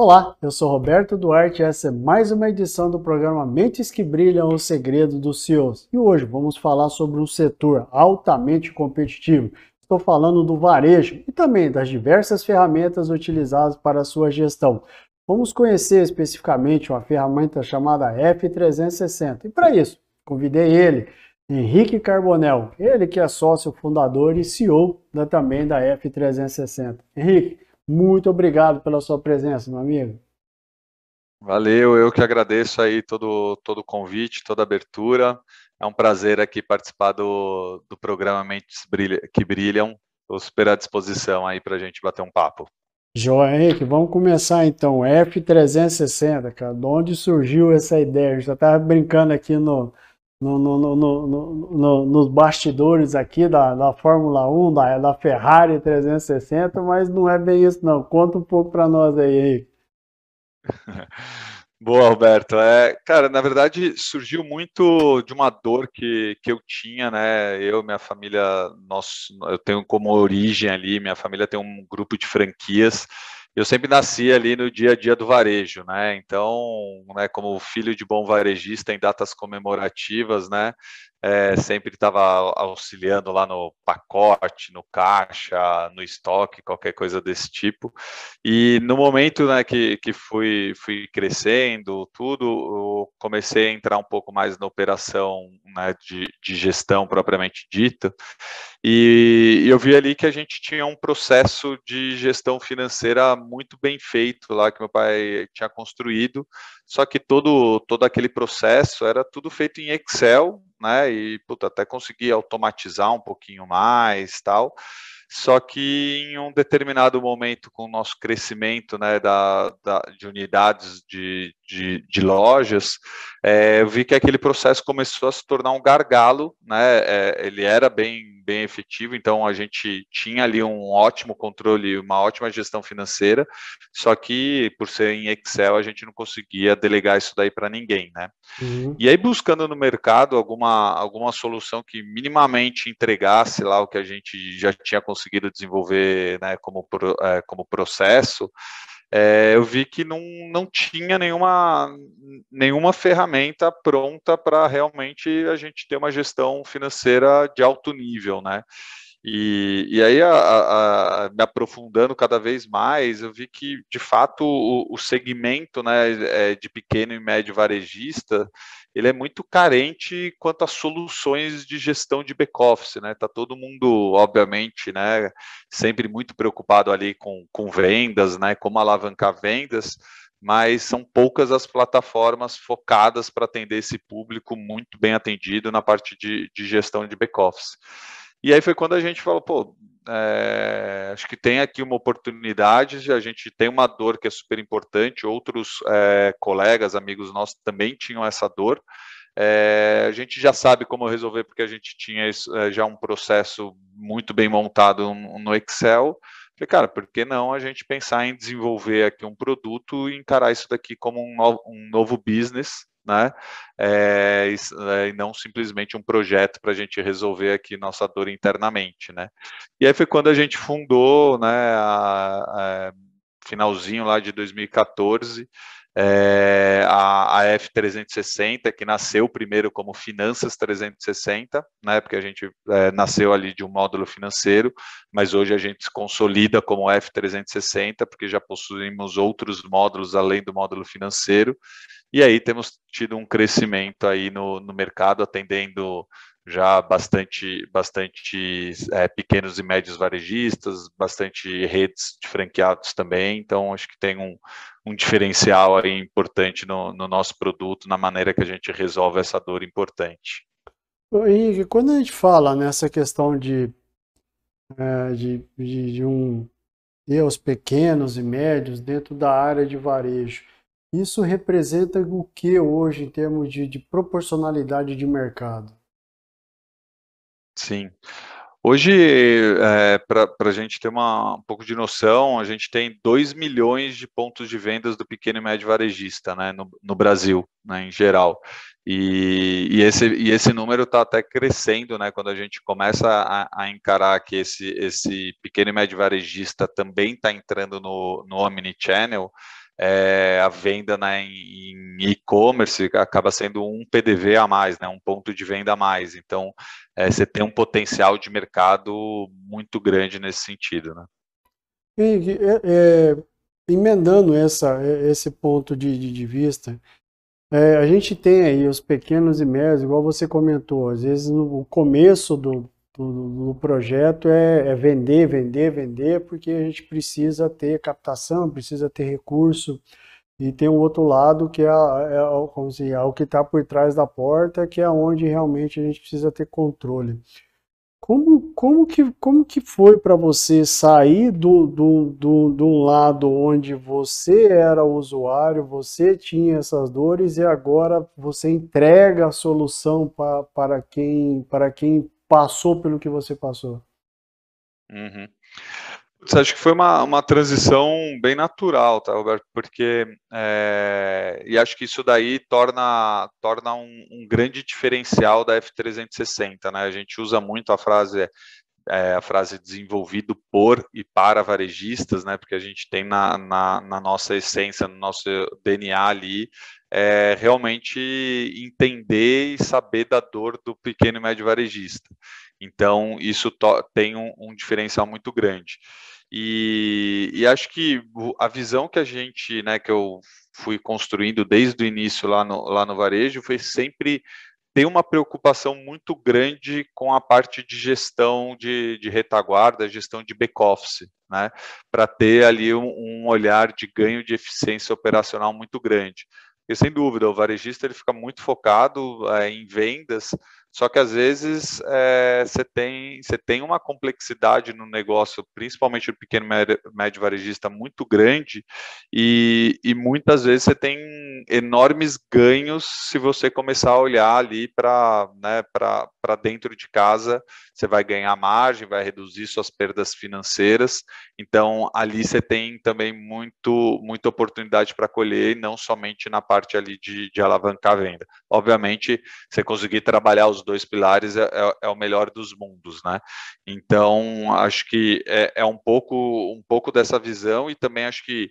Olá, eu sou Roberto Duarte e essa é mais uma edição do programa Mentes que Brilham o Segredo dos CEOs. E hoje vamos falar sobre um setor altamente competitivo. Estou falando do varejo e também das diversas ferramentas utilizadas para a sua gestão. Vamos conhecer especificamente uma ferramenta chamada F360. E para isso, convidei ele, Henrique Carbonel, ele que é sócio fundador e CEO da, também da F360. Henrique, muito obrigado pela sua presença, meu amigo. Valeu, eu que agradeço aí todo, todo o convite, toda a abertura. É um prazer aqui participar do, do programa Mentes que Brilham. Estou super à disposição aí para a gente bater um papo. Joia, Henrique, vamos começar então. F360, cara, de onde surgiu essa ideia? A gente já estava brincando aqui no, no, no, no, nos bastidores aqui da, da Fórmula 1, da, da Ferrari 360, mas não é bem isso não. Conta um pouco para nós aí, Henrique. Boa, Roberto. É, cara, na verdade surgiu muito de uma dor que, que eu tinha, né? Eu, minha família, nós, eu tenho como origem ali, minha família tem um grupo de franquias eu sempre nasci ali no dia a dia do varejo, né? Então, né, como filho de bom varejista em datas comemorativas, né? É, sempre estava auxiliando lá no pacote, no caixa, no estoque, qualquer coisa desse tipo. E no momento né, que, que fui, fui crescendo, tudo, comecei a entrar um pouco mais na operação né, de, de gestão propriamente dita. E eu vi ali que a gente tinha um processo de gestão financeira muito bem feito lá, que meu pai tinha construído, só que todo, todo aquele processo era tudo feito em Excel, né? E puta, até consegui automatizar um pouquinho mais tal. Só que em um determinado momento, com o nosso crescimento né, da, da de unidades de, de, de lojas, é, eu vi que aquele processo começou a se tornar um gargalo, né? É, ele era bem, bem efetivo, então a gente tinha ali um ótimo controle, uma ótima gestão financeira, só que por ser em Excel a gente não conseguia delegar isso daí para ninguém, né? Uhum. E aí buscando no mercado alguma, alguma solução que minimamente entregasse lá o que a gente já tinha conseguido desenvolver, né, como, é, como processo, é, eu vi que não, não tinha nenhuma, nenhuma ferramenta pronta para realmente a gente ter uma gestão financeira de alto nível, né? E, e aí, a, a, me aprofundando cada vez mais, eu vi que, de fato, o, o segmento né, é, de pequeno e médio varejista, ele é muito carente quanto a soluções de gestão de back-office, né? Tá todo mundo, obviamente, né, sempre muito preocupado ali com, com vendas, né, como alavancar vendas, mas são poucas as plataformas focadas para atender esse público muito bem atendido na parte de, de gestão de back-office. E aí foi quando a gente falou, pô, é, acho que tem aqui uma oportunidade, a gente tem uma dor que é super importante, outros é, colegas, amigos nossos também tinham essa dor. É, a gente já sabe como resolver, porque a gente tinha é, já um processo muito bem montado no Excel. Falei, cara, por que não a gente pensar em desenvolver aqui um produto e encarar isso daqui como um novo, um novo business né? É, e, não simplesmente um projeto para a gente resolver aqui nossa dor internamente, né? E aí foi quando a gente fundou, né? A, a, finalzinho lá de 2014, é, a, a, F360, que nasceu primeiro como Finanças 360, né, porque a gente é, nasceu ali de um módulo financeiro, mas hoje a gente se consolida como F360, porque já possuímos outros módulos além do módulo financeiro, e aí temos tido um crescimento aí no, no mercado, atendendo já bastante, bastante é, pequenos e médios varejistas, bastante redes de franqueados também, então acho que tem um, um diferencial aí importante no, no, nosso produto, na maneira que a gente resolve essa dor importante. Henrique, quando a gente fala nessa questão de, é, de, de, de um e os pequenos e médios dentro da área de varejo, isso representa o que hoje em termos de, de proporcionalidade de mercado? Sim. Hoje, é, para a gente ter uma, um pouco de noção, a gente tem 2 milhões de pontos de vendas do pequeno e médio varejista né, no, no Brasil, né, em geral. E, e, esse, e esse número está até crescendo, né? Quando a gente começa a, a, encarar que esse, esse pequeno e médio varejista também está entrando no, no Omnichannel, é, a venda né, em e-commerce acaba sendo um PDV a mais, né, um ponto de venda a mais. Então, é, você tem um potencial de mercado muito grande nesse sentido. Né? E, é, é, emendando essa, esse ponto de, de, de vista, é, a gente tem aí os pequenos e médios, igual você comentou, às vezes no começo do, do, do projeto é, é, vender, vender, vender, porque a gente precisa ter captação, precisa ter recurso, e tem um outro lado que é, é, como se, é o que está por trás da porta, que é onde realmente a gente precisa ter controle. Como, como, que, como que foi para você sair do, do, do, do lado onde você era o usuário, você tinha essas dores e agora você entrega a solução pra, para, quem, para quem passou pelo que você passou? Uhum. Acho que foi uma, uma transição bem natural, tá, Roberto? Porque é, e acho que isso daí torna, torna um, um, grande diferencial da F360, né? A gente usa muito a frase é, a frase desenvolvido por e para varejistas, né? Porque a gente tem na, na, na nossa essência, no nosso DNA ali, é, realmente entender e saber da dor do pequeno e médio varejista. Então, isso tem um, um diferencial muito grande. E, e, acho que a visão que a gente, né, que eu fui construindo desde o início lá no, lá no varejo, foi sempre ter uma preocupação muito grande com a parte de gestão de, de retaguarda, gestão de back-office, né, para ter ali um, um olhar de ganho de eficiência operacional muito grande. Porque, sem dúvida, o varejista ele fica muito focado é, em vendas, só que às vezes é, você tem, tem uma complexidade no negócio, principalmente no pequeno médio, varejista, muito grande, e, e muitas vezes você tem enormes ganhos se você começar a olhar ali para né, dentro de casa, você vai ganhar margem, vai reduzir suas perdas financeiras. Então, ali você tem também muito, muita oportunidade para colher, não somente na parte ali de, de alavancar a venda. Obviamente, você conseguir trabalhar os dois pilares é, é, é o melhor dos mundos, né? Então, acho que é, é um pouco um pouco dessa visão e também acho que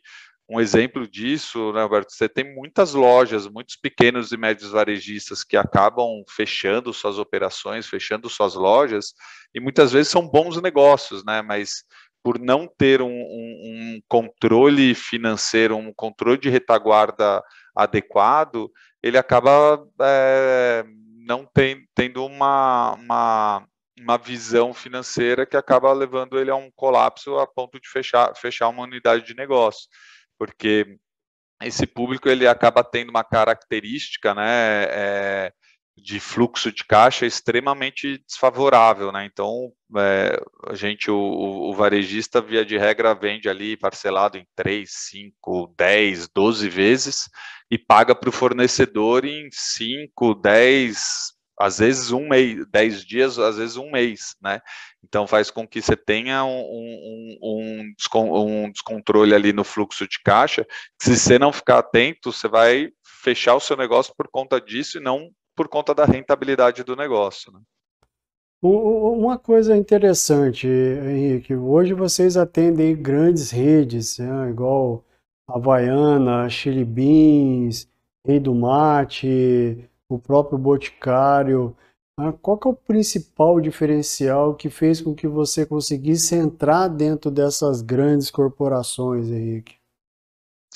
um exemplo disso, né, Alberto, você tem muitas lojas, muitos pequenos e médios varejistas que acabam fechando suas operações, fechando suas lojas, e muitas vezes são bons negócios, né? Mas por não ter um, um, um controle financeiro, um controle de retaguarda adequado, ele acaba é, não tem, tendo uma, uma, uma visão financeira que acaba levando ele a um colapso a ponto de fechar, fechar uma unidade de negócio. Porque esse público ele acaba tendo uma característica, né, é, de fluxo de caixa extremamente desfavorável, né? Então, é, a gente, o, o, varejista, via de regra, vende ali parcelado em 3, 5, 10, 12 vezes e paga para o fornecedor em 5, 10, às vezes um mês, 10 dias, às vezes um mês, né? Então faz com que você tenha um, um, um, um, descontrole ali no fluxo de caixa. Se você não ficar atento, você vai fechar o seu negócio por conta disso e não por conta da rentabilidade do negócio. Né? Uma coisa interessante, Henrique, hoje vocês atendem grandes redes, né, igual Havaiana, Chili Beans, Rei do Mate, o próprio Boticário. Ah, qual é o principal diferencial que fez com que você conseguisse entrar dentro dessas grandes corporações, Henrique?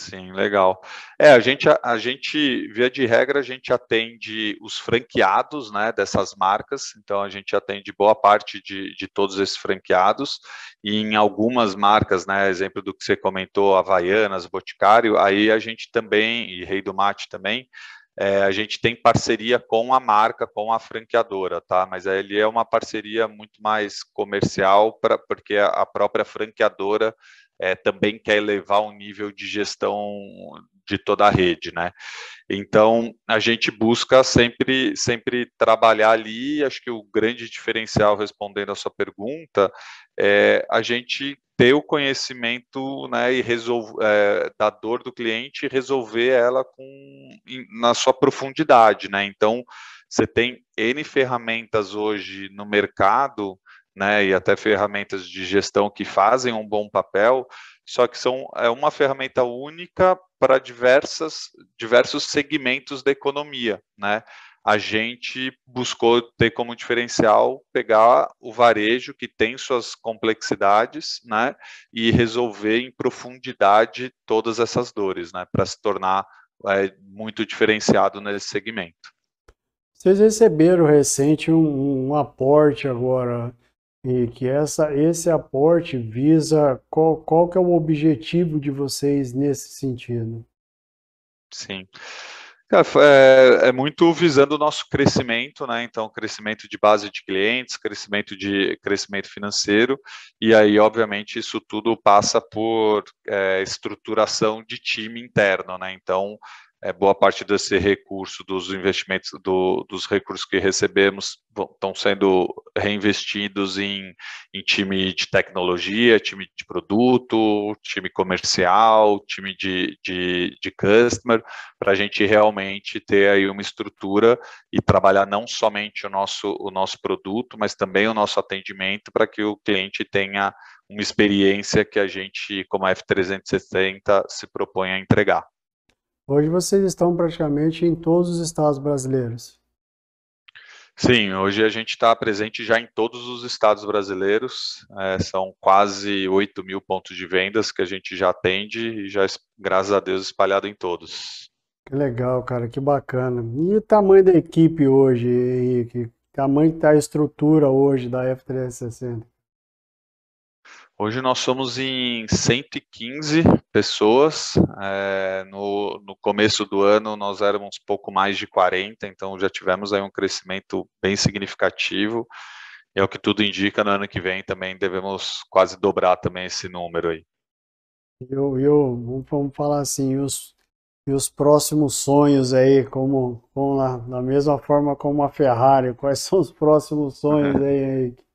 Sim, legal. É, a gente, a, a, gente, via de regra, a gente atende os franqueados, né, dessas marcas, então a gente atende boa parte de, de todos esses franqueados, e em algumas marcas, né, exemplo do que você comentou, Havaianas, Boticário, aí a gente também, e Rei do Mate também, é, a gente tem parceria com a marca, com a franqueadora, tá? Mas ele é uma parceria muito mais comercial, pra, porque a própria franqueadora é, também quer elevar o nível de gestão de toda a rede, né? Então a gente busca sempre sempre trabalhar ali. Acho que o grande diferencial, respondendo a sua pergunta, é a gente ter o conhecimento, né, e resolver é, da dor do cliente e resolver ela com na sua profundidade, né? Então você tem N ferramentas hoje no mercado né, e até ferramentas de gestão que fazem um bom papel, só que são é uma ferramenta única para diversas, diversos segmentos da economia, né? A gente buscou ter como diferencial pegar o varejo que tem suas complexidades, né, e resolver em profundidade todas essas dores, né, para se tornar é, muito diferenciado nesse segmento. Vocês receberam recente um, um aporte agora e que essa, esse aporte visa qual, qual que é o objetivo de vocês nesse sentido? Sim. É, é, muito visando o nosso crescimento, né? Então, crescimento de base de clientes, crescimento de crescimento financeiro, e aí, obviamente, isso tudo passa por é, estruturação de time interno, né? Então, é, boa parte desse recurso, dos investimentos, do, dos recursos que recebemos, estão sendo reinvestidos em, em time de tecnologia, time de produto, time comercial, time de, de, de customer, para a gente realmente ter aí uma estrutura e trabalhar não somente o nosso, o nosso produto, mas também o nosso atendimento para que o cliente tenha uma experiência que a gente, como a F360, se propõe a entregar. Hoje vocês estão praticamente em todos os estados brasileiros. Sim, hoje a gente está presente já em todos os estados brasileiros, é, são quase 8 mil pontos de vendas que a gente já atende e já, graças a Deus, espalhado em todos. Que legal, cara, que bacana. E o tamanho da equipe hoje, Henrique? Tamanho que está a estrutura hoje da F360? Hoje nós somos em 115 pessoas. É, no, no, começo do ano nós éramos pouco mais de 40, então já tivemos aí um crescimento bem significativo. E é o que tudo indica, no ano que vem também devemos quase dobrar também esse número aí. Eu, eu vamos falar assim, os, e os próximos sonhos aí, como, como na, da mesma forma como a Ferrari, quais são os próximos sonhos aí, Henrique?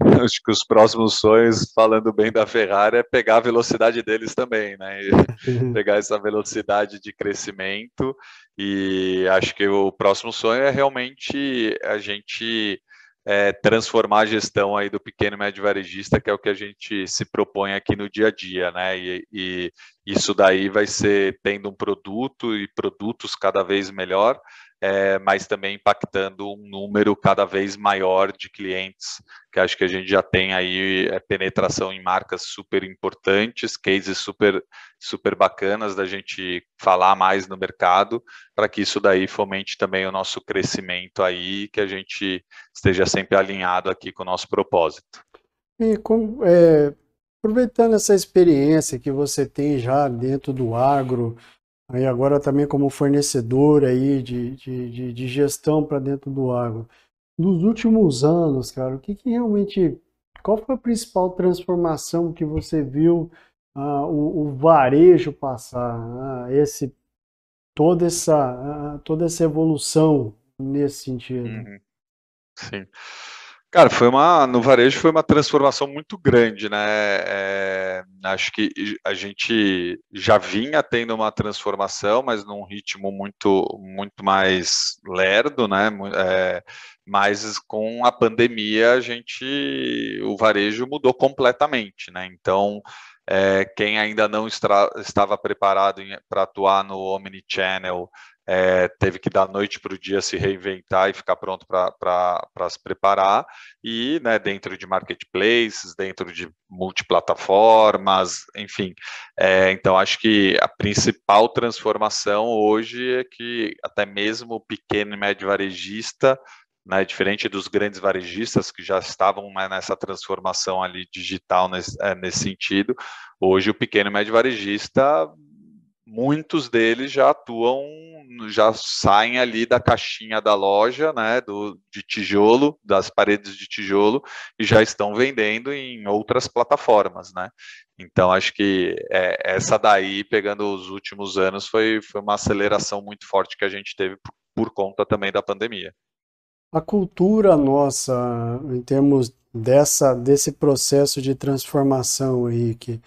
Acho que os próximos sonhos, falando bem da Ferrari, é pegar a velocidade deles também, né? E pegar essa velocidade de crescimento. E acho que o próximo sonho é realmente a gente é, transformar a gestão aí do pequeno e médio varejista, que é o que a gente se propõe aqui no dia a dia, né? E, e isso daí vai ser tendo um produto e produtos cada vez melhor é, mas também impactando um número cada vez maior de clientes, que acho que a gente já tem aí é, penetração em marcas super importantes, cases super, super bacanas da gente falar mais no mercado, para que isso daí fomente também o nosso crescimento aí, que a gente esteja sempre alinhado aqui com o nosso propósito. E é, aproveitando essa experiência que você tem já dentro do agro, Aí agora também como fornecedor aí de, de, de, de gestão para dentro do agro. Nos últimos anos, cara, o que, que realmente, qual foi a principal transformação que você viu ah, o, o, varejo passar, ah, esse, toda, essa, ah, toda essa evolução nesse sentido? Uhum. Sim. Cara, foi uma no varejo foi uma transformação muito grande, né? É, acho que a gente já vinha tendo uma transformação, mas num ritmo muito muito mais lerdo, né? É, mas com a pandemia a gente o varejo mudou completamente, né? Então É, quem ainda não estra, estava preparado para atuar no Omnichannel é, teve que dar noite para o dia se reinventar e ficar pronto para se preparar, e né, dentro de marketplaces, dentro de multiplataformas, enfim. É, então, acho que a principal transformação hoje é que até mesmo o pequeno e médio varejista né, diferente dos grandes varejistas que já estavam né, nessa transformação ali digital nesse, é, nesse, sentido, hoje o pequeno e médio varejista, muitos deles já atuam, já saem ali da caixinha da loja, né, do, de tijolo, das paredes de tijolo, e já estão vendendo em outras plataformas, né. Então, acho que é, essa daí, pegando os últimos anos, foi, foi uma aceleração muito forte que a gente teve por, por conta também da pandemia. A cultura nossa, em termos dessa, desse processo de transformação, Henrique,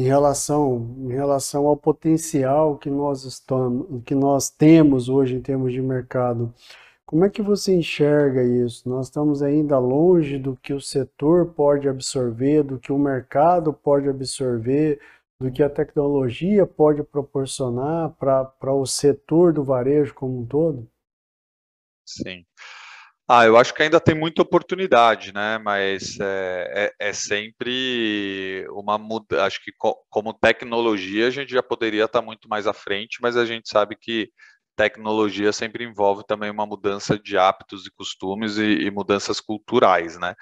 em relação, em relação ao potencial que nós, estamos, que nós temos hoje em termos de mercado, como é que você enxerga isso? Nós estamos ainda longe do que o setor pode absorver, do que o mercado pode absorver, do que a tecnologia pode proporcionar para o setor do varejo como um todo? Sim. Ah, eu acho que ainda tem muita oportunidade, né? Mas é, é, é sempre uma mudança. Acho que co como tecnologia a gente já poderia estar muito mais à frente, mas a gente sabe que tecnologia sempre envolve também uma mudança de hábitos e costumes e, e mudanças culturais, né?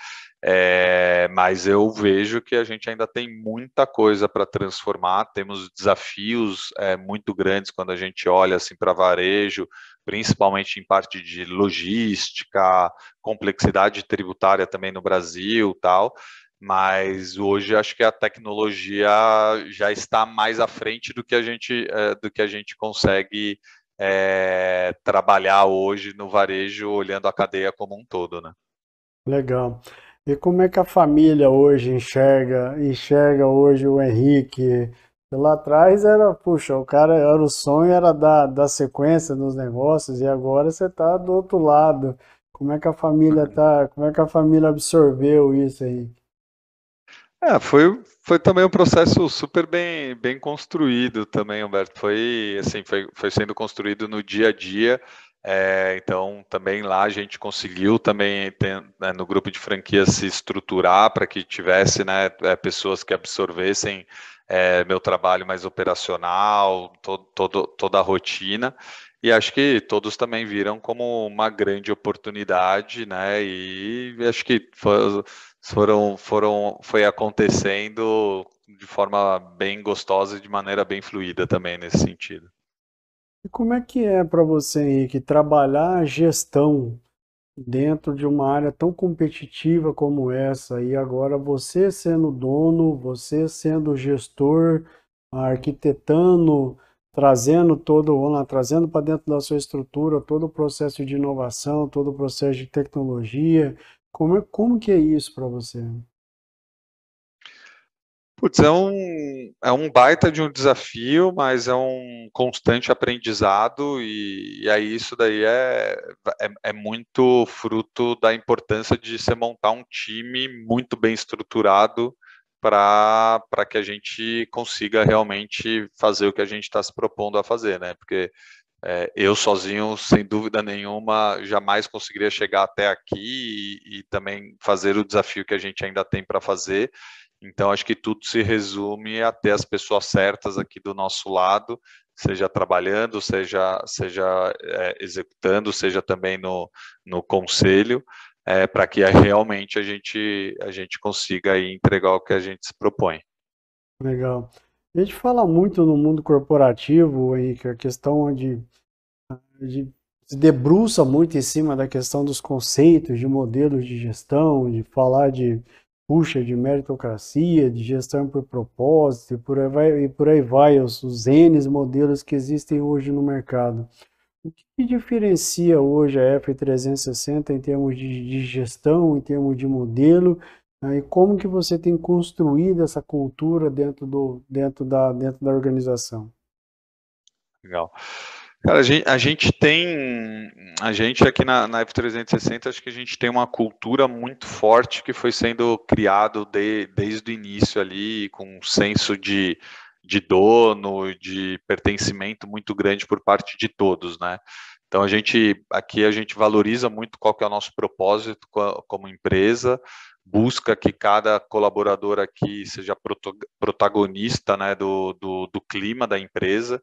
É, mas eu vejo que a gente ainda tem muita coisa para transformar, temos desafios é, muito grandes quando a gente olha assim para varejo, principalmente em parte de logística, complexidade tributária também no Brasil, tal. Mas hoje acho que a tecnologia já está mais à frente do que a gente é, do que a gente consegue é, trabalhar hoje no varejo olhando a cadeia como um todo, né? Legal. E como é que a família hoje enxerga, enxerga hoje o Henrique? Lá atrás era, puxa, o cara era o sonho era dar, dar sequência nos negócios e agora você está do outro lado. Como é que a família tá? Como é que a família absorveu isso aí? É, foi, foi também um processo super bem, bem construído também, Humberto. Foi assim, foi, foi sendo construído no dia a dia. É, então, também lá a gente conseguiu também né, no grupo de franquias se estruturar para que tivesse né, é, pessoas que absorvessem é, meu trabalho mais operacional, todo, toda a rotina. E acho que todos também viram como uma grande oportunidade, né? E acho que foram, foram, foi acontecendo de forma bem gostosa e de maneira bem fluida também nesse sentido. E como é que é para você, Henrique, trabalhar a gestão dentro de uma área tão competitiva como essa, e agora você sendo dono, você sendo gestor, arquitetando, trazendo todo, lá, trazendo para dentro da sua estrutura todo o processo de inovação, todo o processo de tecnologia, como, é, como que é isso para você? Putz, é um, é um baita de um desafio, mas é um constante aprendizado, e, e aí isso daí é, é, é, muito fruto da importância de você montar um time muito bem estruturado para que a gente consiga realmente fazer o que a gente está se propondo a fazer, né? Porque é, eu sozinho, sem dúvida nenhuma, jamais conseguiria chegar até aqui e, e também fazer o desafio que a gente ainda tem para fazer. Então, acho que tudo se resume a ter as pessoas certas aqui do nosso lado, seja trabalhando, seja, seja é, executando, seja também no, no conselho, é, para que realmente a gente, a gente consiga aí entregar o que a gente se propõe. Legal. A gente fala muito no mundo corporativo, Henrique, a questão de, de se debruça muito em cima da questão dos conceitos, de modelos de gestão, de falar de puxa de meritocracia, de gestão por propósito, e por aí vai, e por aí vai os, os N modelos que existem hoje no mercado. O que diferencia hoje a F360 em termos de, de gestão, em termos de modelo, né, e como que você tem construído essa cultura dentro, do, dentro, da, dentro da organização? Legal. Cara, a gente, a gente, tem, a gente aqui na, na, F360, acho que a gente tem uma cultura muito forte que foi sendo criado de, desde o início ali, com um senso de, de dono, de pertencimento muito grande por parte de todos, né? Então a gente aqui a gente valoriza muito qual que é o nosso propósito como empresa, busca que cada colaborador aqui seja protagonista né, do, do, do clima da empresa.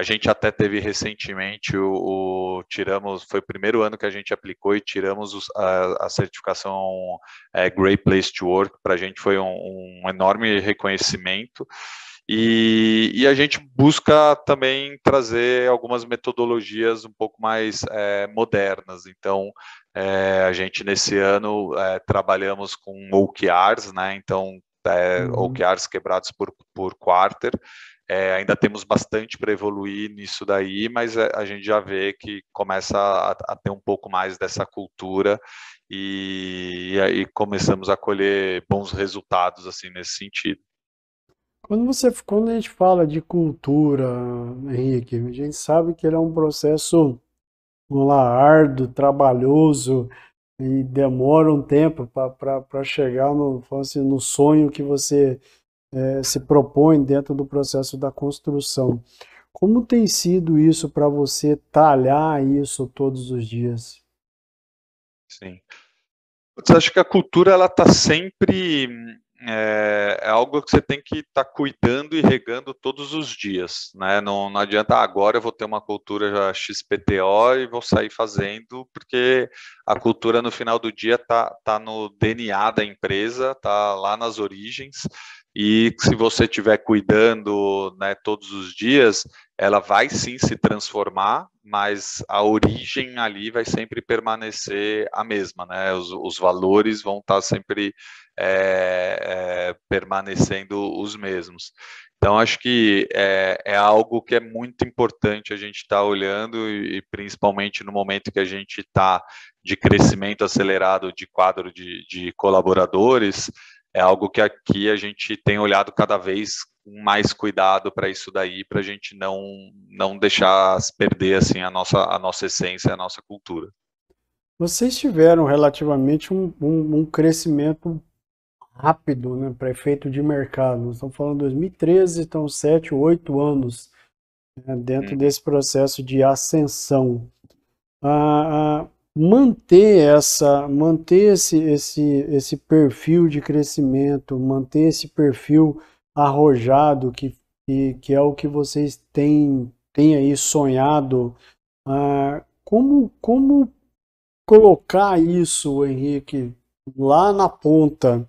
A gente até teve recentemente o, o, tiramos, foi o primeiro ano que a gente aplicou e tiramos os, a, a, certificação é, Great Place to Work. Para a gente foi um, um enorme reconhecimento. E, e, a gente busca também trazer algumas metodologias um pouco mais é, modernas. Então, é, a gente nesse ano é, trabalhamos com OKRs, né? Então, é, uhum. OKRs quebrados por, por quarter, é, ainda temos bastante para evoluir nisso daí, mas é, a gente já vê que começa a, a ter um pouco mais dessa cultura e, e aí começamos a colher bons resultados assim nesse sentido. Quando você, quando a gente fala de cultura, Henrique, a gente sabe que ele é um processo, vamos lá, árduo, trabalhoso e demora um tempo para chegar no, assim, no sonho que você é, se propõe dentro do processo da construção. Como tem sido isso para você talhar isso todos os dias? Sim. Eu acho que a cultura ela está sempre é, é, algo que você tem que estar tá cuidando e regando todos os dias, né? Não, não adianta ah, agora eu vou ter uma cultura XPTO e vou sair fazendo, porque a cultura no final do dia tá, tá no DNA da empresa, tá lá nas origens. E se você estiver cuidando né, todos os dias, ela vai sim se transformar, mas a origem ali vai sempre permanecer a mesma, né? Os, os valores vão estar sempre é, é, permanecendo os mesmos. Então, acho que é, é, algo que é muito importante a gente estar tá olhando, e, e, principalmente no momento que a gente está de crescimento acelerado de quadro de, de colaboradores, é algo que aqui a gente tem olhado cada vez com mais cuidado para isso daí, para a gente não, não deixar perder assim, a, nossa, a nossa essência, a nossa cultura. Vocês tiveram relativamente um, um, um crescimento rápido né, para efeito de mercado. Nós estamos falando de 2013, então 7, 8 anos né, dentro hum. desse processo de ascensão. Ah, ah, manter essa, manter esse, esse, esse perfil de crescimento, manter esse perfil arrojado que, que, que é o que vocês têm, têm aí sonhado, ah, como, como colocar isso, Henrique, lá na ponta,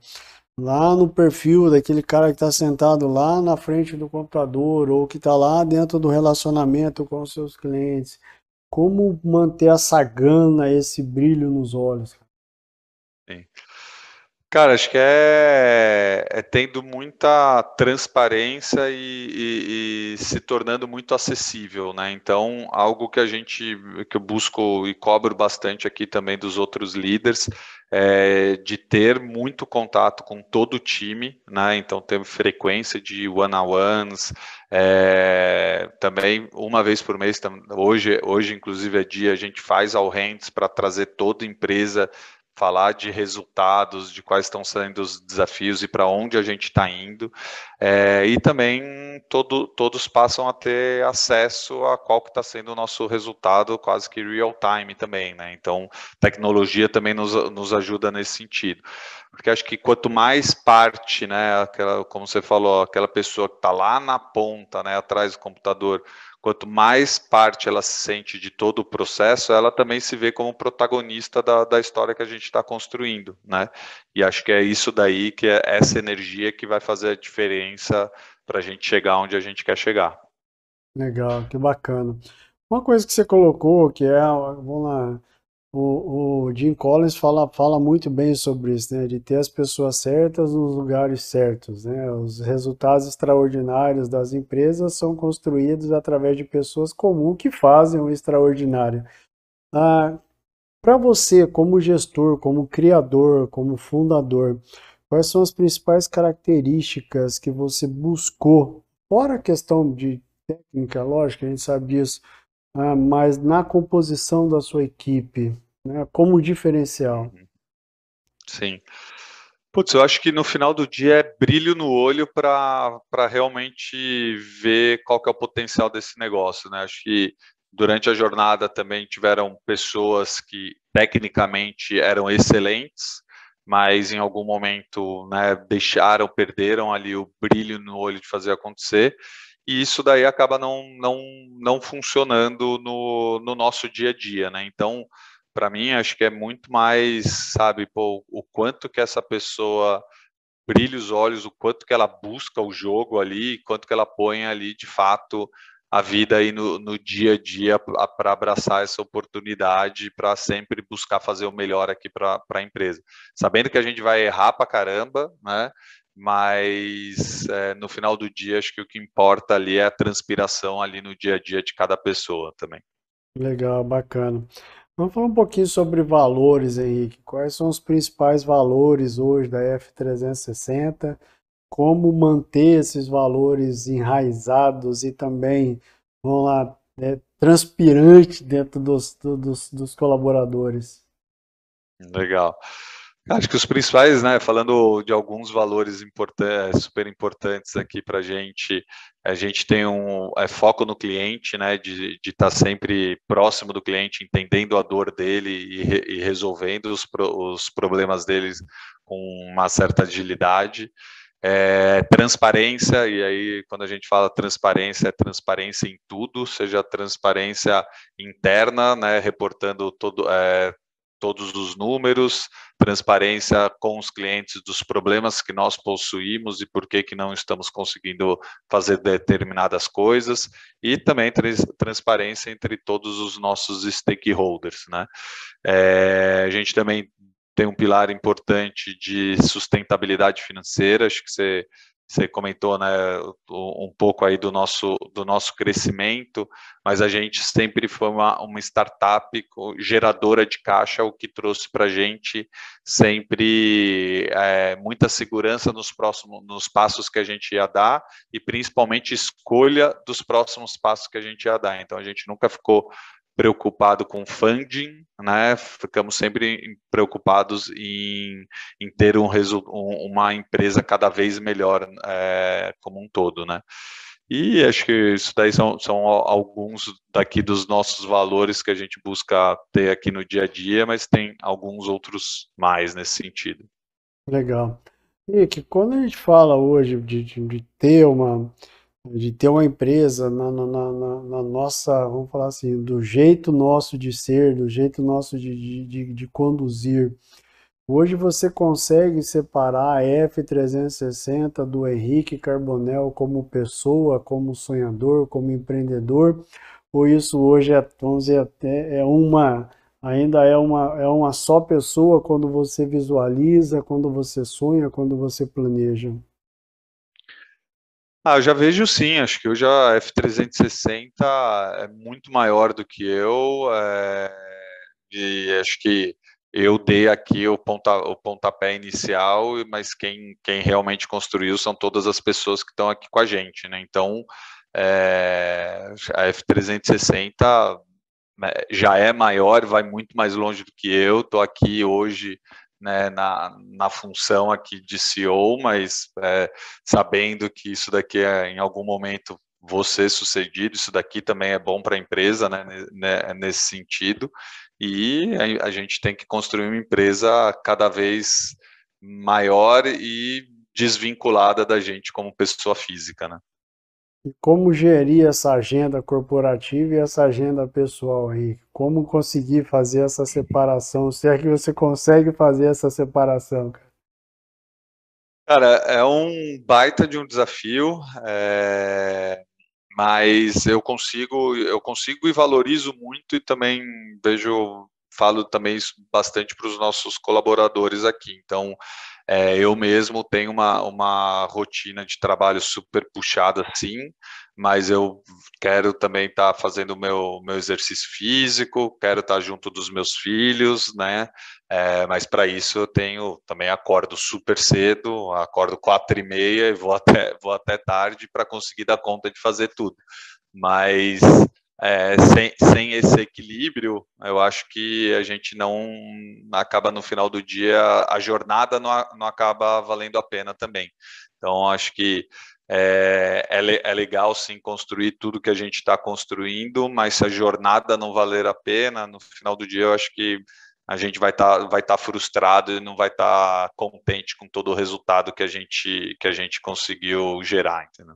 lá no perfil daquele cara que está sentado lá na frente do computador ou que está lá dentro do relacionamento com os seus clientes, como manter essa gana, esse brilho nos olhos? Sim. Cara, acho que é, é tendo muita transparência e, e, e, se tornando muito acessível, né? Então, algo que a gente, que eu busco e cobro bastante aqui também dos outros líderes, é de ter muito contato com todo o time, né? Então, ter frequência de one-on-ones, é, também uma vez por mês, hoje, hoje inclusive é dia, a gente faz all hands para trazer toda a empresa falar de resultados, de quais estão sendo os desafios e para onde a gente está indo. É, e também todo, todos passam a ter acesso a qual que está sendo o nosso resultado quase que real time também, né? Então, tecnologia também nos, nos ajuda nesse sentido. Porque acho que quanto mais parte, né, aquela, como você falou, aquela pessoa que está lá na ponta, né, atrás do computador, quanto mais parte ela se sente de todo o processo, ela também se vê como protagonista da, da história que a gente está construindo, né? E acho que é isso daí, que é essa energia que vai fazer a diferença para a gente chegar onde a gente quer chegar. Legal, que bacana. Uma coisa que você colocou, que é, vamos lá, o, o Jim Collins fala, fala muito bem sobre isso, né? De ter as pessoas certas nos lugares certos, né? Os resultados extraordinários das empresas são construídos através de pessoas comuns que fazem o extraordinário. Ah, Para você, como gestor, como criador, como fundador, quais são as principais características que você buscou? Fora a questão de técnica, lógico, a gente sabe disso, ah, mas na composição da sua equipe, né, como diferencial. Uhum. Sim. Putz, eu acho que no final do dia é brilho no olho para realmente ver qual que é o potencial desse negócio, né? Acho que durante a jornada também tiveram pessoas que tecnicamente eram excelentes, mas em algum momento né, deixaram, perderam ali o brilho no olho de fazer acontecer, e isso daí acaba não, não, não funcionando no, no nosso dia a dia, né? Então, para mim, acho que é muito mais, sabe, pô, o quanto que essa pessoa brilha os olhos, o quanto que ela busca o jogo ali, quanto que ela põe ali, de fato, a vida aí no, no dia a dia para abraçar essa oportunidade, para sempre buscar fazer o melhor aqui para a empresa. Sabendo que a gente vai errar para caramba, né? Mas é, no final do dia, acho que o que importa ali é a transpiração ali no dia a dia de cada pessoa também. Legal, bacana. Vamos falar um pouquinho sobre valores, Henrique. Quais são os principais valores hoje da F360? Como manter esses valores enraizados e também, vamos lá, é, transpirante dentro dos, dos, dos colaboradores? Legal. Acho que os principais, né, falando de alguns valores importantes, super importantes aqui para a gente, a gente tem um é, foco no cliente, né, de estar tá sempre próximo do cliente, entendendo a dor dele e, re, e resolvendo os, os problemas deles com uma certa agilidade. É, transparência, e aí quando a gente fala transparência, é transparência em tudo, seja transparência interna, né, reportando todo, é, todos os números, transparência com os clientes dos problemas que nós possuímos e por que, que não estamos conseguindo fazer determinadas coisas, e também transparência entre todos os nossos stakeholders. Né? É, a gente também tem um pilar importante de sustentabilidade financeira, acho que você você comentou né, um pouco aí do nosso, do nosso crescimento, mas a gente sempre foi uma, uma startup geradora de caixa, o que trouxe para a gente sempre é, muita segurança nos próximos nos passos que a gente ia dar e principalmente escolha dos próximos passos que a gente ia dar. Então a gente nunca ficou preocupado com funding, né? Ficamos sempre preocupados em, em ter um uma empresa cada vez melhor é, como um todo, né? E acho que isso daí são, são alguns daqui dos nossos valores que a gente busca ter aqui no dia a dia, mas tem alguns outros mais nesse sentido. Legal. E que quando a gente fala hoje de, de, de ter uma de ter uma empresa na, na, na, na, nossa, vamos falar assim, do jeito nosso de ser, do jeito nosso de, de, de conduzir. Hoje você consegue separar a F360 do Henrique Carbonel como pessoa, como sonhador, como empreendedor, ou isso hoje é, vamos dizer, é uma, ainda é uma, é uma só pessoa quando você visualiza, quando você sonha, quando você planeja? Ah, eu já vejo sim, acho que hoje a F360 é muito maior do que eu, é, e acho que eu dei aqui o, ponta, o pontapé inicial, mas quem, quem realmente construiu são todas as pessoas que estão aqui com a gente, né? Então, é, a F360 né, já é maior, vai muito mais longe do que eu, estou aqui hoje né, na, na função aqui de CEO, mas é, sabendo que isso daqui é, em algum momento você sucedido, isso daqui também é bom para a empresa, né, né, nesse sentido, e a, a gente tem que construir uma empresa cada vez maior e desvinculada da gente como pessoa física, né. E como gerir essa agenda corporativa e essa agenda pessoal aí? Como conseguir fazer essa separação? Se é que você consegue fazer essa separação, cara? Cara, é um baita de um desafio, é... mas eu consigo, eu consigo e valorizo muito e também vejo, falo também isso bastante para os nossos colaboradores aqui. Então, é, eu mesmo tenho uma, uma rotina de trabalho super puxada, sim, mas eu quero também estar tá fazendo meu, meu exercício físico, quero estar tá junto dos meus filhos, né? É, mas para isso eu tenho, também acordo super cedo, acordo quatro e meia e vou até, vou até tarde para conseguir dar conta de fazer tudo. Mas é, sem, sem esse equilíbrio, eu acho que a gente não acaba no final do dia, a jornada não, não acaba valendo a pena também. Então, acho que é, é, é, legal sim construir tudo que a gente está construindo, mas se a jornada não valer a pena, no final do dia eu acho que a gente vai estar tá, vai tá frustrado e não vai estar tá contente com todo o resultado que a gente que a gente conseguiu gerar, entendeu?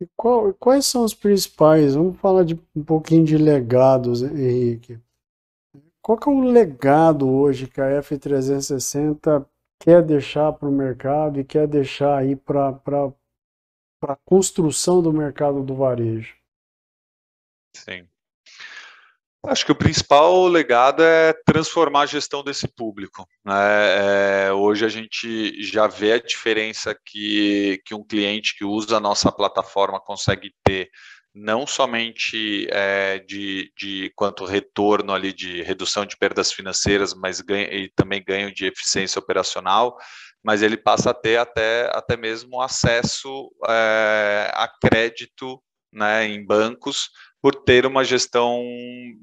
E qual, quais são os principais? Vamos falar de um pouquinho de legados, Henrique. Qual é o legado hoje que a F360 quer deixar para o mercado e quer deixar aí para a construção do mercado do varejo? Sim. Acho que o principal legado é transformar a gestão desse público. Né? É, hoje a gente já vê a diferença que, que um cliente que usa a nossa plataforma consegue ter, não somente é, de, de quanto retorno ali de redução de perdas financeiras, mas ganha, e também ganho de eficiência operacional, mas ele passa a ter até, até mesmo acesso é, a crédito né, em bancos por ter uma gestão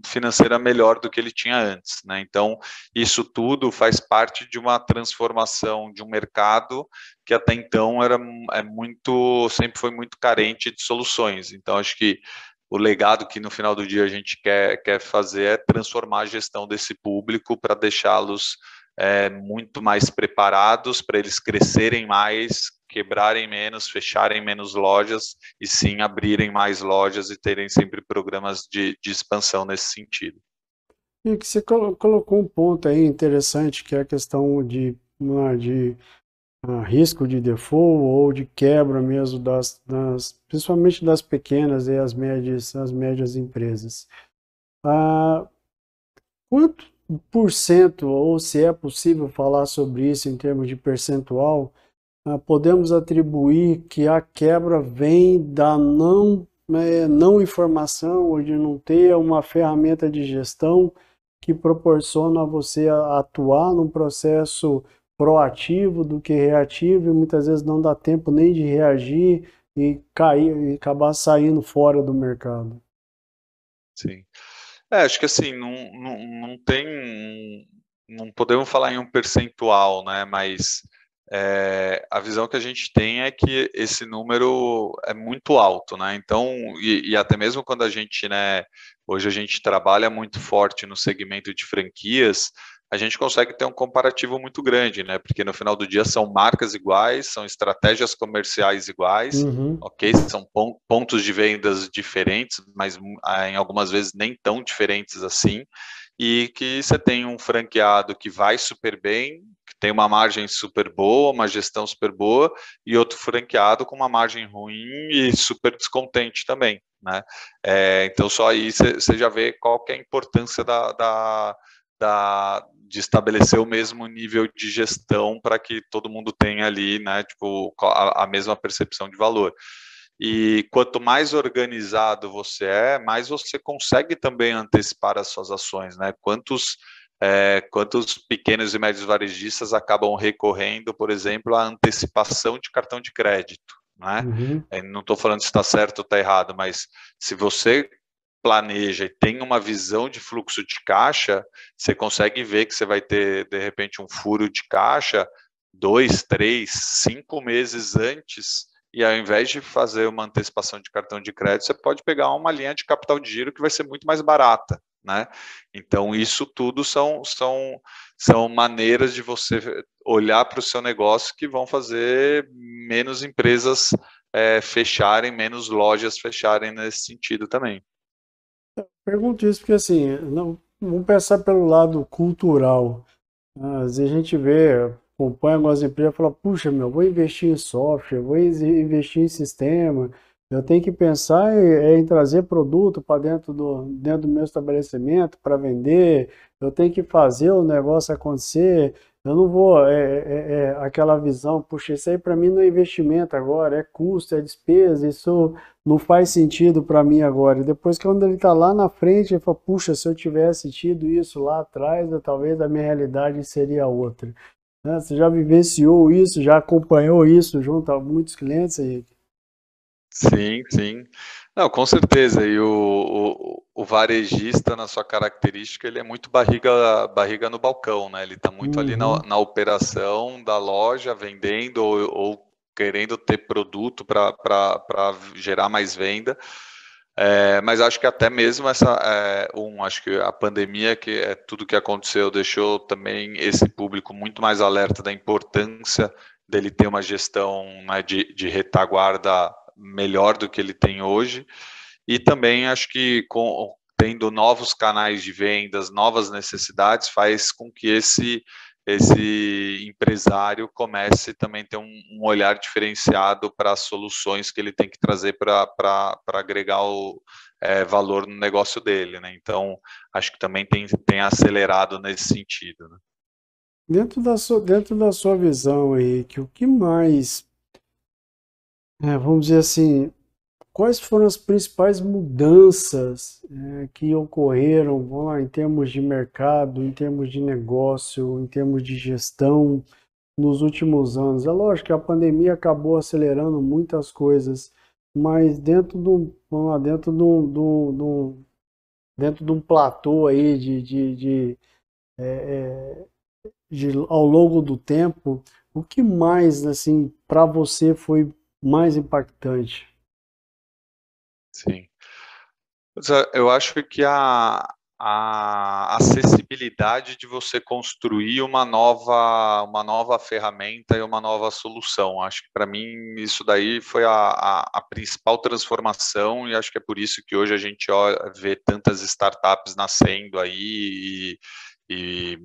financeira melhor do que ele tinha antes. Né? Então, isso tudo faz parte de uma transformação de um mercado que até então era é muito, sempre foi muito carente de soluções. Então, acho que o legado que no final do dia a gente quer, quer fazer é transformar a gestão desse público para deixá-los é, muito mais preparados para eles crescerem mais, quebrarem menos, fecharem menos lojas e sim abrirem mais lojas e terem sempre programas de, de expansão nesse sentido. E que você colocou um ponto aí interessante que é a questão de, de uh, risco de default ou de quebra mesmo das, das principalmente das pequenas e as médias as médias empresas. Uh, quanto por cento ou se é possível falar sobre isso em termos de percentual ah, podemos atribuir que a quebra vem da não, é, não informação ou de não ter uma ferramenta de gestão que proporciona você atuar num processo proativo do que reativo e muitas vezes não dá tempo nem de reagir e cair e acabar saindo fora do mercado. Sim. É, acho que assim, não, não, não tem. Não podemos falar em um percentual, né? Mas é, a visão que a gente tem é que esse número é muito alto, né? Então, e, e, até mesmo quando a gente, né, hoje a gente trabalha muito forte no segmento de franquias, a gente consegue ter um comparativo muito grande, né? Porque no final do dia são marcas iguais, são estratégias comerciais iguais, uhum. ok? São pontos de vendas diferentes, mas ah, em algumas vezes nem tão diferentes assim e que você tem um franqueado que vai super bem, tem uma margem super boa, uma gestão super boa, e outro franqueado com uma margem ruim e super descontente também. Né? É, então, só aí você já vê qual é a importância da, da, da, de estabelecer o mesmo nível de gestão para que todo mundo tenha ali né, tipo, a, a mesma percepção de valor. E quanto mais organizado você é, mais você consegue também antecipar as suas ações, né? Quantos é, quantos pequenos e médios varejistas acabam recorrendo, por exemplo, à antecipação de cartão de crédito. Né? Uhum. É, não estou falando se está certo ou está errado, mas se você planeja e tem uma visão de fluxo de caixa, você consegue ver que você vai ter, de repente, um furo de caixa dois, três, cinco meses antes, e ao invés de fazer uma antecipação de cartão de crédito, você pode pegar uma linha de capital de giro que vai ser muito mais barata né? Então isso tudo são são são maneiras de você olhar para o seu negócio que vão fazer menos empresas é, fecharem, menos lojas fecharem nesse sentido também. Pergunto isso porque assim, não, vamos pensar pelo lado cultural. Às vezes a gente vê, acompanha algumas empresas e fala, puxa meu, vou investir em software, vou investir em sistema, eu tenho que pensar em, em trazer produto para dentro do, dentro do meu estabelecimento para vender. Eu tenho que fazer o negócio acontecer. Eu não vou, é, é, é aquela visão, puxa, isso aí para mim não é investimento agora, é custo, é despesa, isso não faz sentido para mim agora. E depois, quando ele está lá na frente, ele fala, puxa, se eu tivesse tido isso lá atrás, talvez a minha realidade seria outra. Né? Você já vivenciou isso, já acompanhou isso junto a muitos clientes, Henrique? Sim, sim. Não, com certeza. E o, o, o, varejista, na sua característica, ele é muito barriga, barriga no balcão, né? Ele está muito uhum. ali na, uhum. na, operação da loja, vendendo ou, ou querendo ter produto para gerar mais venda. É, mas acho que até mesmo essa, é, um, acho que a pandemia, que é tudo que aconteceu, deixou também esse público muito mais alerta da importância dele ter uma gestão né, de, de retaguarda melhor do que ele tem hoje. E também acho que com, tendo novos canais de vendas, novas necessidades, faz com que esse esse empresário comece também a ter um, um olhar diferenciado para as soluções que ele tem que trazer para agregar o é, valor no negócio dele. Né? Então, acho que também tem, tem acelerado nesse sentido. Né? Dentro, da sua, dentro da sua visão, Henrique, o que mais, é, vamos dizer assim, quais foram as principais mudanças é, que ocorreram lá, em termos de mercado, em termos de negócio, em termos de gestão nos últimos anos? É lógico que a pandemia acabou acelerando muitas coisas, mas dentro do, lá, dentro do, do, do dentro de um platô aí de, de, de, é, é de ao longo do tempo, o que mais assim para você foi mais impactante? Sim. Eu acho que a, a acessibilidade de você construir uma nova, uma nova ferramenta e uma nova solução. Acho que para mim isso daí foi a, a, a, principal transformação e acho que é por isso que hoje a gente vê tantas startups nascendo aí e, e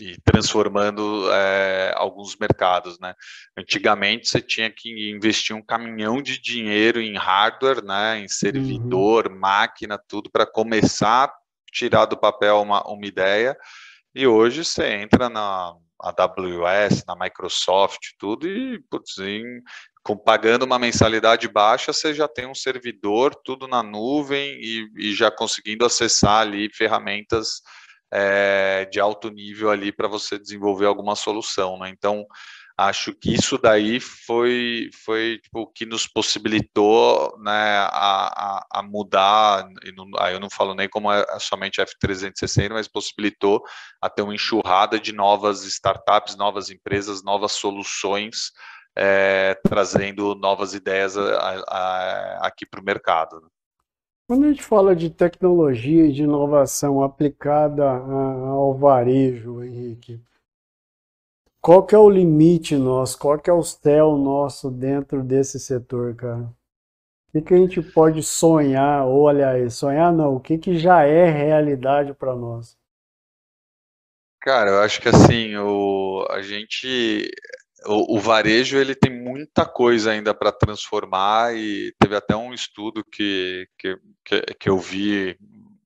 e transformando é, alguns mercados, né? Antigamente você tinha que investir um caminhão de dinheiro em hardware, né? Em servidor, uhum. máquina, tudo para começar a tirar do papel uma, uma ideia. E hoje você entra na AWS, na Microsoft, tudo e putz, em, com, pagando uma mensalidade baixa, você já tem um servidor, tudo na nuvem e, e já conseguindo acessar ali ferramentas é, de alto nível ali para você desenvolver alguma solução, né? Então, acho que isso daí foi foi tipo, o que nos possibilitou né, a, a, a mudar não, aí eu não falo nem como é somente F360 mas possibilitou a ter uma enxurrada de novas startups novas empresas novas soluções é, trazendo novas ideias a, aqui para o mercado né? Quando a gente fala de tecnologia e de inovação aplicada ao varejo, Henrique, qual que é o limite nosso? Qual que é o céu nosso dentro desse setor, cara? O que, que a gente pode sonhar, ou olha sonhar não, o que, que já é realidade para nós? Cara, eu acho que assim, o, a gente o, o, varejo ele tem muita coisa ainda para transformar e teve até um estudo que, que, que, eu vi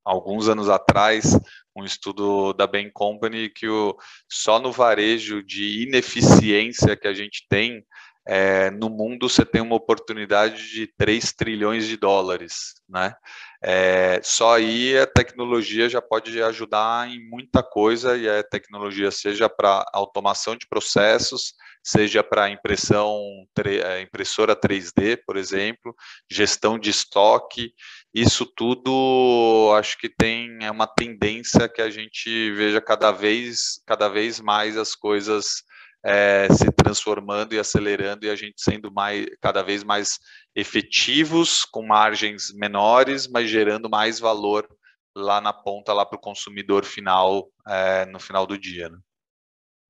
alguns anos atrás, um estudo da Bain Company que o, só no varejo de ineficiência que a gente tem é, no mundo você tem uma oportunidade de 3 trilhões de dólares, né? É, só aí a tecnologia já pode ajudar em muita coisa e a tecnologia seja para automação de processos, seja para impressão é, impressora 3D, por exemplo, gestão de estoque, isso tudo acho que tem é uma tendência que a gente veja cada vez cada vez mais as coisas é, se transformando e acelerando e a gente sendo mais, cada vez mais efetivos, com margens menores, mas gerando mais valor lá na ponta, lá para o consumidor final, é, no final do dia. Né?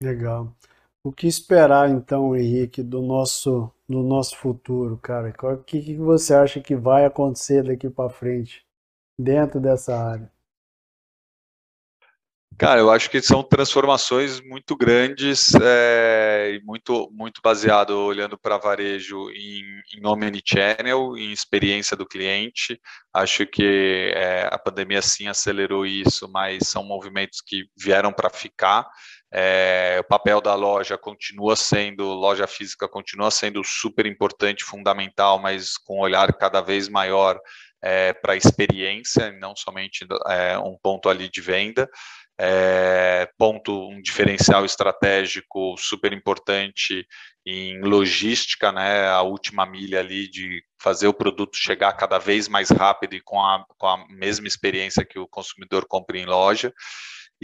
Legal. O que esperar então, Henrique, do nosso, do nosso futuro, cara? O que, que você acha que vai acontecer daqui para frente dentro dessa área? Cara, eu acho que são transformações muito grandes é, e muito, muito baseado olhando para varejo em, em omnichannel, em experiência do cliente. Acho que é, a pandemia sim acelerou isso, mas são movimentos que vieram para ficar. É, o papel da loja continua sendo, loja física continua sendo super importante, fundamental, mas com um olhar cada vez maior é, para a experiência, não somente é, um ponto ali de venda. é, ponto, um diferencial estratégico super importante em logística, né, a última milha ali de fazer o produto chegar cada vez mais rápido e com a, com a mesma experiência que o consumidor compra em loja.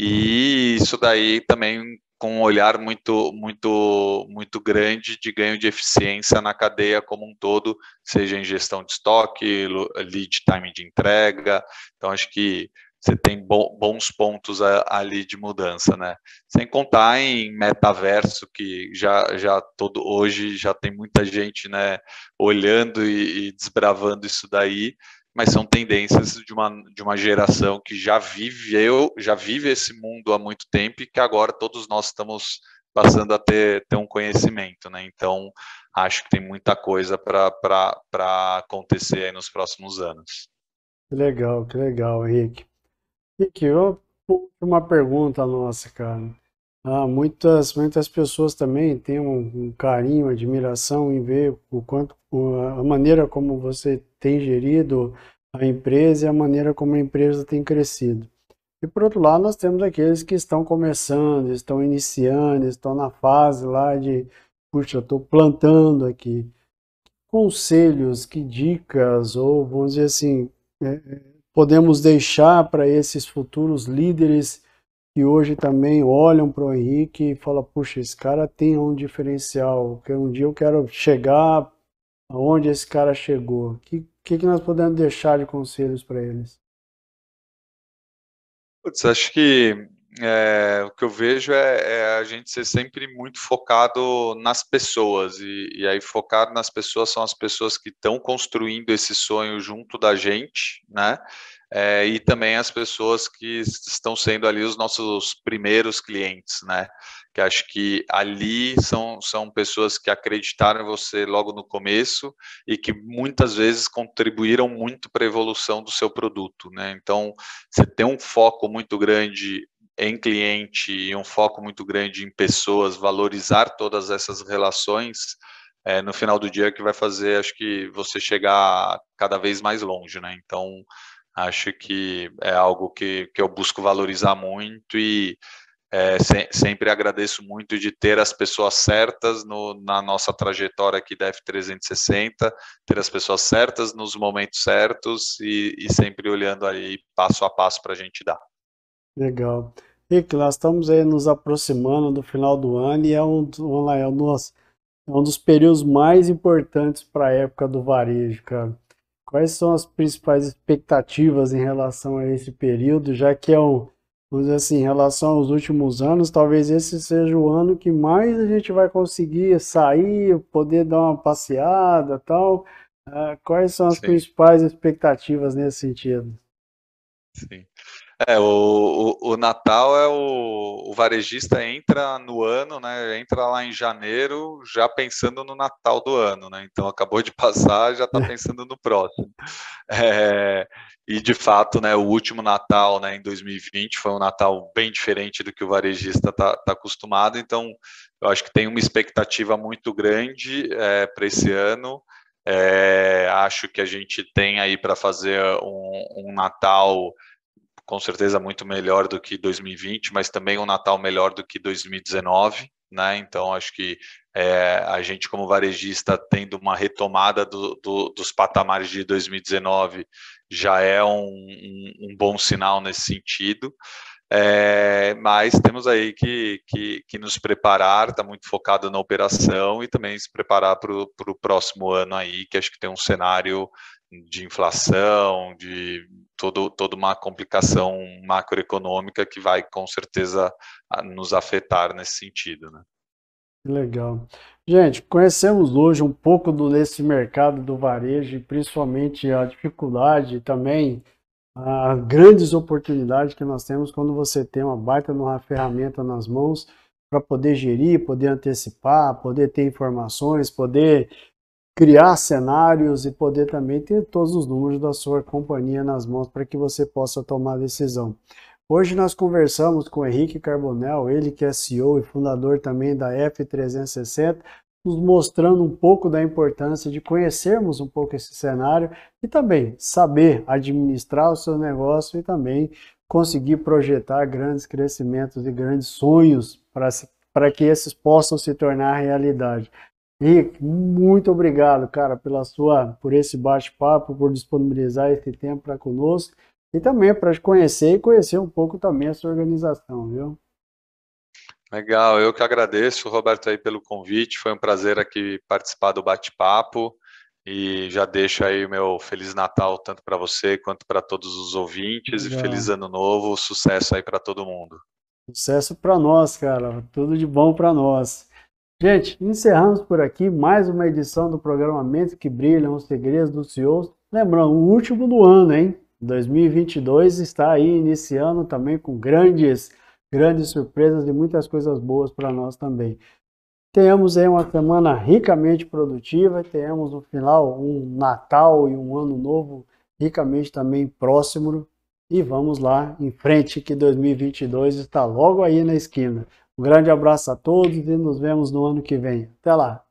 E isso daí também com um olhar muito, muito, muito grande de ganho de eficiência na cadeia como um todo, seja em gestão de estoque, lead time de entrega. Então, acho que você tem bons pontos ali de mudança, né? Sem contar em metaverso, que já, já todo hoje já tem muita gente né, olhando e, e desbravando isso daí, mas são tendências de uma, de uma geração que já viveu, já vive esse mundo há muito tempo e que agora todos nós estamos passando a ter, ter um conhecimento, né? Então, acho que tem muita coisa para acontecer aí nos próximos anos. Que legal, que legal, Henrique. Henrique, uma pergunta nossa, cara. Ah, muitas, muitas pessoas também têm um, um carinho, admiração em ver o quanto a maneira como você tem gerido a empresa e a maneira como a empresa tem crescido. E por outro lado, nós temos aqueles que estão começando, estão iniciando, estão na fase lá de, puxa, eu estou plantando aqui. Conselhos, que dicas, ou vamos dizer assim, é, é podemos deixar para esses futuros líderes que hoje também olham para o Henrique e falam, puxa, esse cara tem um diferencial, que um dia eu quero chegar aonde esse cara chegou. O que, que, que nós podemos deixar de conselhos para eles? Putz, acho que é, o que eu vejo é, é, a gente ser sempre muito focado nas pessoas, e, e aí focado nas pessoas são as pessoas que estão construindo esse sonho junto da gente, né? É, e também as pessoas que estão sendo ali os nossos primeiros clientes, né? Que acho que ali são, são pessoas que acreditaram em você logo no começo e que muitas vezes contribuíram muito para a evolução do seu produto, né? Então, você tem um foco muito grande em cliente e um foco muito grande em pessoas, valorizar todas essas relações, é, no final do dia que vai fazer, acho que você chegar cada vez mais longe, né? Então, acho que é algo que, que eu busco valorizar muito e é, se, sempre agradeço muito de ter as pessoas certas no, na nossa trajetória aqui da F360, ter as pessoas certas nos momentos certos e, e sempre olhando aí passo a passo para a gente dar. Legal. Rick, nós estamos aí nos aproximando do final do ano e é um, é um, dos, é um dos períodos mais importantes para a época do varejo, cara. Quais são as principais expectativas em relação a esse período, já que é um, vamos dizer assim, em relação aos últimos anos, talvez esse seja o ano que mais a gente vai conseguir sair, poder dar uma passeada tal. Uh, quais são as Sim. principais expectativas nesse sentido? Sim. É, o, o, o, Natal é o, o varejista entra no ano, né? Entra lá em janeiro já pensando no Natal do ano, né? Então acabou de passar, já está pensando no próximo. É, e de fato, né? O último Natal, né? Em 2020 foi um Natal bem diferente do que o varejista está tá acostumado. Então eu acho que tem uma expectativa muito grande é, para esse ano. É, acho que a gente tem aí para fazer um, um Natal com certeza muito melhor do que 2020, mas também um Natal melhor do que 2019, né? Então acho que é, a gente como varejista tendo uma retomada do, do, dos patamares de 2019 já é um, um, um bom sinal nesse sentido. É, mas temos aí que, que, que nos preparar, está muito focado na operação e também se preparar para o próximo ano aí, que acho que tem um cenário de inflação, de todo, toda uma complicação macroeconômica que vai com certeza nos afetar nesse sentido. Né? Legal. Gente, conhecemos hoje um pouco do, desse mercado do varejo, principalmente a dificuldade e também as grandes oportunidades que nós temos quando você tem uma baita uma ferramenta nas mãos para poder gerir, poder antecipar, poder ter informações, poder criar cenários e poder também ter todos os números da sua companhia nas mãos para que você possa tomar decisão. Hoje nós conversamos com Henrique Carbonel, ele que é CEO e fundador também da F360, nos mostrando um pouco da importância de conhecermos um pouco esse cenário e também saber administrar o seu negócio e também conseguir projetar grandes crescimentos e grandes sonhos para que esses possam se tornar realidade. Rick, muito obrigado, cara, pela sua, por esse bate-papo, por disponibilizar esse tempo para conosco e também para te conhecer e conhecer um pouco também a sua organização, viu? Legal, eu que agradeço, Roberto, aí pelo convite. Foi um prazer aqui participar do bate-papo e já deixo aí o meu feliz Natal tanto para você quanto para todos os ouvintes Legal. e feliz ano novo, sucesso aí para todo mundo. Sucesso para nós, cara. Tudo de bom para nós. Gente, encerramos por aqui mais uma edição do programa Mentes que Brilham, os Segredos dos CEOs. Lembrando, o último do ano, hein? 2022 está aí iniciando também com grandes, grandes surpresas e muitas coisas boas para nós também. Tenhamos aí uma semana ricamente produtiva, tenhamos no final um Natal e um Ano Novo ricamente também próximo e vamos lá em frente que 2022 está logo aí na esquina. Um grande abraço a todos e nos vemos no ano que vem. Até lá!